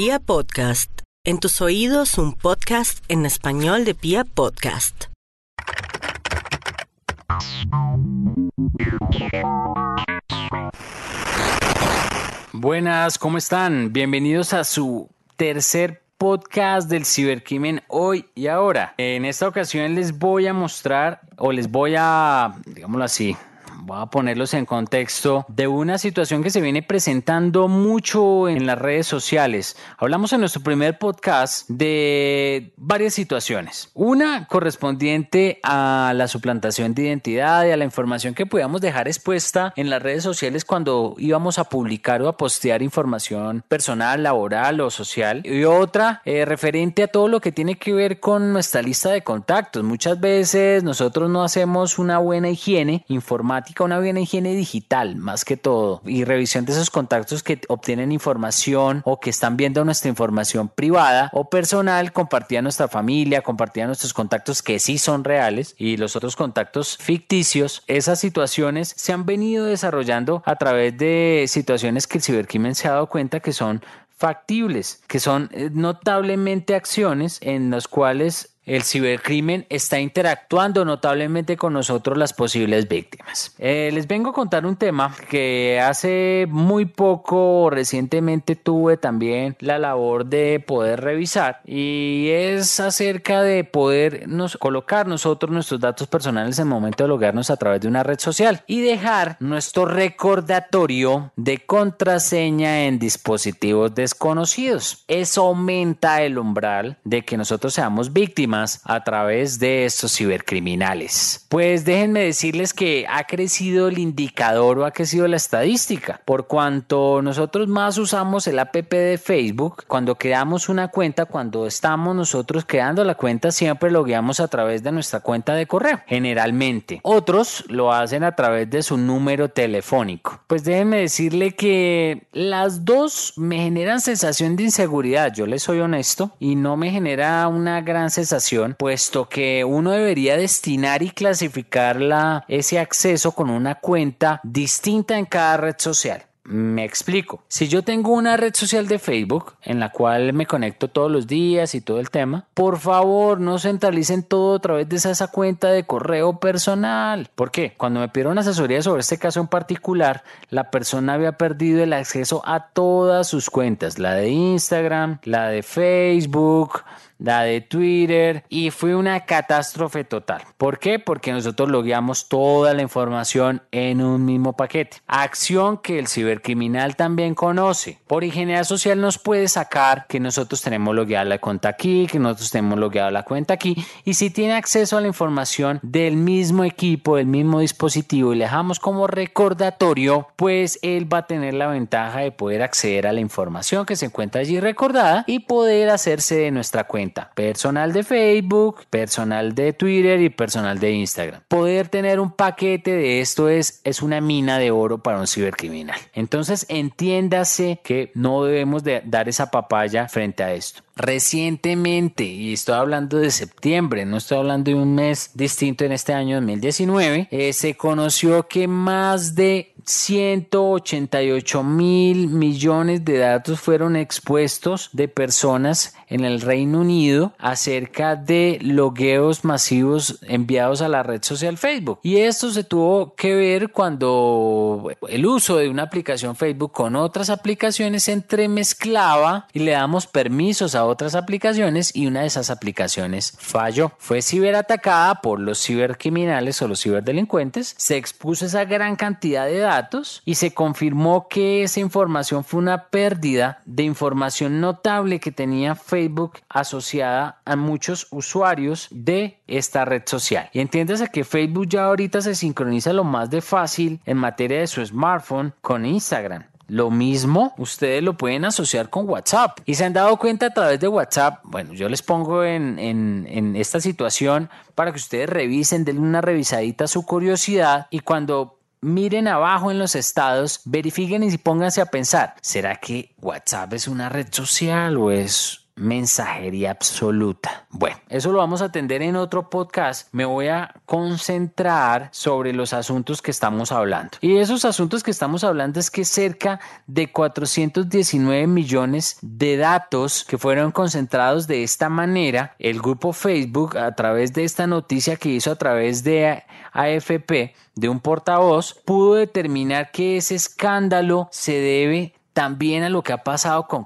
Pia Podcast, en tus oídos un podcast en español de Pia Podcast. Buenas, ¿cómo están? Bienvenidos a su tercer podcast del cibercrimen hoy y ahora. En esta ocasión les voy a mostrar o les voy a, digámoslo así, voy a ponerlos en contexto de una situación que se viene presentando mucho en las redes sociales. Hablamos en nuestro primer podcast de varias situaciones. Una correspondiente a la suplantación de identidad y a la información que podíamos dejar expuesta en las redes sociales cuando íbamos a publicar o a postear información personal, laboral o social. Y otra eh, referente a todo lo que tiene que ver con nuestra lista de contactos. Muchas veces nosotros no hacemos una buena higiene informática una buena higiene digital, más que todo, y revisión de esos contactos que obtienen información o que están viendo nuestra información privada o personal, compartida nuestra familia, compartida nuestros contactos que sí son reales y los otros contactos ficticios. Esas situaciones se han venido desarrollando a través de situaciones que el cibercrimen se ha dado cuenta que son factibles, que son eh, notablemente acciones en las cuales el cibercrimen está interactuando notablemente con nosotros las posibles víctimas. Eh, les vengo a contar un tema que hace muy poco, recientemente tuve también la labor de poder revisar y es acerca de poder nos, colocar nosotros nuestros datos personales en el momento de logarnos a través de una red social y dejar nuestro recordatorio de contraseña en dispositivos desconocidos. Eso aumenta el umbral de que nosotros seamos víctimas a través de estos cibercriminales. Pues déjenme decirles que ha crecido el indicador o ha crecido la estadística. Por cuanto nosotros más usamos el app de Facebook, cuando creamos una cuenta, cuando estamos nosotros creando la cuenta, siempre lo guiamos a través de nuestra cuenta de correo, generalmente. Otros lo hacen a través de su número telefónico. Pues déjenme decirle que las dos me generan sensación de inseguridad, yo les soy honesto, y no me genera una gran sensación puesto que uno debería destinar y clasificar ese acceso con una cuenta distinta en cada red social. Me explico. Si yo tengo una red social de Facebook en la cual me conecto todos los días y todo el tema, por favor no centralicen todo a través de esa, cuenta de correo personal. ¿Por qué? Cuando me pidieron asesoría sobre este caso en particular, la persona había perdido el acceso a todas sus cuentas, la de Instagram, la de Facebook, la de Twitter y fue una catástrofe total. ¿Por qué? Porque nosotros logueamos toda la información en un mismo paquete. Acción que el cibercriminal también conoce. Por ingeniería social nos puede sacar que nosotros tenemos logueada la cuenta aquí, que nosotros tenemos logueada la cuenta aquí y si tiene acceso a la información del mismo equipo, del mismo dispositivo y le dejamos como recordatorio, pues él va a tener la ventaja de poder acceder a la información que se encuentra allí recordada y poder hacerse de nuestra cuenta personal de Facebook, personal de Twitter y personal de Instagram. Poder tener un paquete de esto es, es una mina de oro para un cibercriminal. Entonces entiéndase que no debemos de dar esa papaya frente a esto. Recientemente, y estoy hablando de septiembre, no estoy hablando de un mes distinto en este año 2019, eh, se conoció que más de 188 mil millones de datos fueron expuestos de personas en el Reino Unido acerca de logueos masivos enviados a la red social Facebook. Y esto se tuvo que ver cuando el uso de una aplicación Facebook con otras aplicaciones se entremezclaba y le damos permisos a otras aplicaciones y una de esas aplicaciones falló. Fue ciberatacada por los cibercriminales o los ciberdelincuentes. Se expuso esa gran cantidad de datos y se confirmó que esa información fue una pérdida de información notable que tenía Facebook asociada a muchos usuarios de esta red social. Y entiéndase que Facebook ya ahorita se sincroniza lo más de fácil en materia de su smartphone con Instagram. Lo mismo ustedes lo pueden asociar con WhatsApp. Y se han dado cuenta a través de WhatsApp. Bueno, yo les pongo en, en, esta situación para que ustedes revisen, denle una revisadita a su curiosidad y cuando miren abajo en los estados, verifiquen y pónganse a pensar, ¿será que WhatsApp es una red social o es mensajería absoluta. Bueno, eso lo vamos a atender en otro podcast. Me voy a concentrar sobre los asuntos que estamos hablando. Y esos asuntos que estamos hablando es que cerca de 419 millones de datos que fueron concentrados de esta manera, el grupo Facebook a través de esta noticia que hizo a través de AFP, de un portavoz, pudo determinar que ese escándalo se debe también a lo que ha pasado con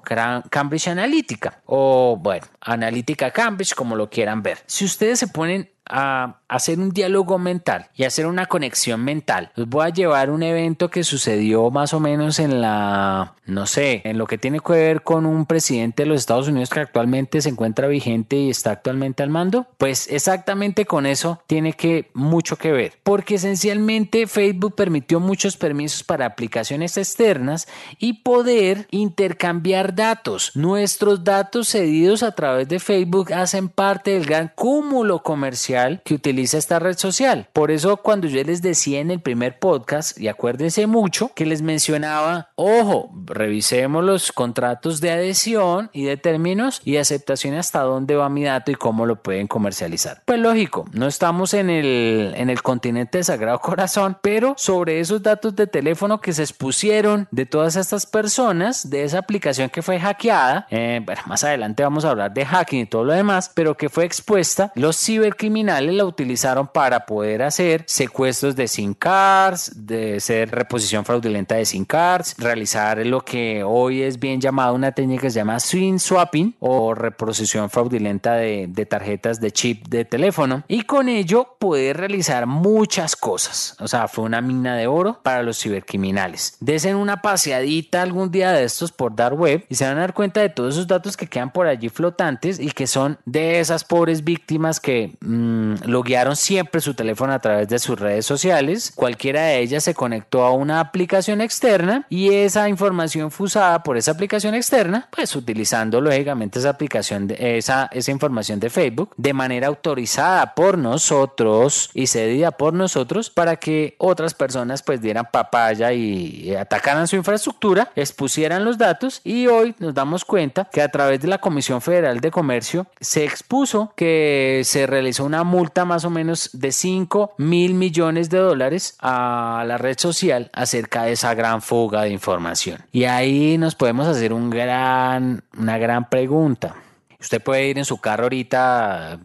Cambridge Analytica o bueno, Analytica Cambridge como lo quieran ver. Si ustedes se ponen a hacer un diálogo mental y hacer una conexión mental. Los voy a llevar un evento que sucedió más o menos en la, no sé, en lo que tiene que ver con un presidente de los Estados Unidos que actualmente se encuentra vigente y está actualmente al mando. Pues exactamente con eso tiene que mucho que ver, porque esencialmente Facebook permitió muchos permisos para aplicaciones externas y poder intercambiar datos. Nuestros datos cedidos a través de Facebook hacen parte del gran cúmulo comercial que utiliza esta red social. Por eso cuando yo les decía en el primer podcast, y acuérdense mucho, que les mencionaba, ojo, revisemos los contratos de adhesión y de términos y aceptación hasta dónde va mi dato y cómo lo pueden comercializar. Pues lógico, no estamos en el, en el continente de Sagrado Corazón, pero sobre esos datos de teléfono que se expusieron de todas estas personas, de esa aplicación que fue hackeada, eh, bueno, más adelante vamos a hablar de hacking y todo lo demás, pero que fue expuesta, los cibercriminales la utilizaron para poder hacer secuestros de SIM cards, de hacer reposición fraudulenta de SIM cards, realizar lo que hoy es bien llamado una técnica que se llama swing swapping o reposición fraudulenta de, de tarjetas de chip de teléfono y con ello poder realizar muchas cosas. O sea, fue una mina de oro para los cibercriminales. Desen una paseadita algún día de estos por dar web y se van a dar cuenta de todos esos datos que quedan por allí flotantes y que son de esas pobres víctimas que mmm, loguearon siempre su teléfono a través de sus redes sociales. Cualquiera de ellas se conectó a una aplicación externa y esa información fue usada por esa aplicación externa, pues utilizando lógicamente esa aplicación, de, esa, esa información de Facebook de manera autorizada por nosotros y cedida por nosotros para que otras personas pues dieran papaya y atacaran su infraestructura, expusieran los datos y hoy nos damos cuenta que a través de la Comisión Federal de Comercio se expuso que se realizó una multa más o menos de 5 mil millones de dólares a la red social acerca de esa gran fuga de información. Y ahí nos podemos hacer un gran, una gran pregunta. Usted puede ir en su carro ahorita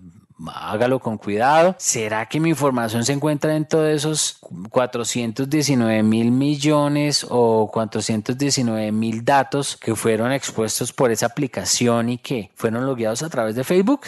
hágalo con cuidado. ¿Será que mi información se encuentra dentro de esos 419 mil millones o 419 mil datos que fueron expuestos por esa aplicación y que fueron logueados a través de Facebook?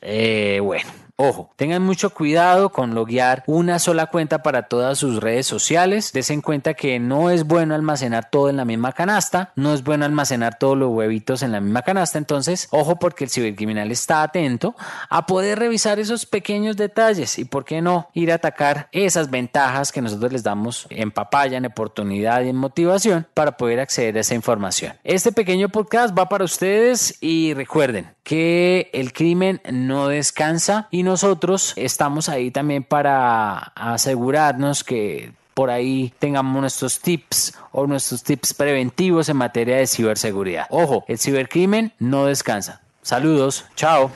Eh, bueno, Ojo, tengan mucho cuidado con loguear una sola cuenta para todas sus redes sociales. Desen cuenta que no es bueno almacenar todo en la misma canasta, no es bueno almacenar todos los huevitos en la misma canasta. Entonces, ojo porque el cibercriminal está atento a poder revisar esos pequeños detalles y por qué no ir a atacar esas ventajas que nosotros les damos en papaya, en oportunidad y en motivación para poder acceder a esa información. Este pequeño podcast va para ustedes y recuerden que el crimen no descansa y no nosotros estamos ahí también para asegurarnos que por ahí tengamos nuestros tips o nuestros tips preventivos en materia de ciberseguridad. Ojo, el cibercrimen no descansa. Saludos, chao.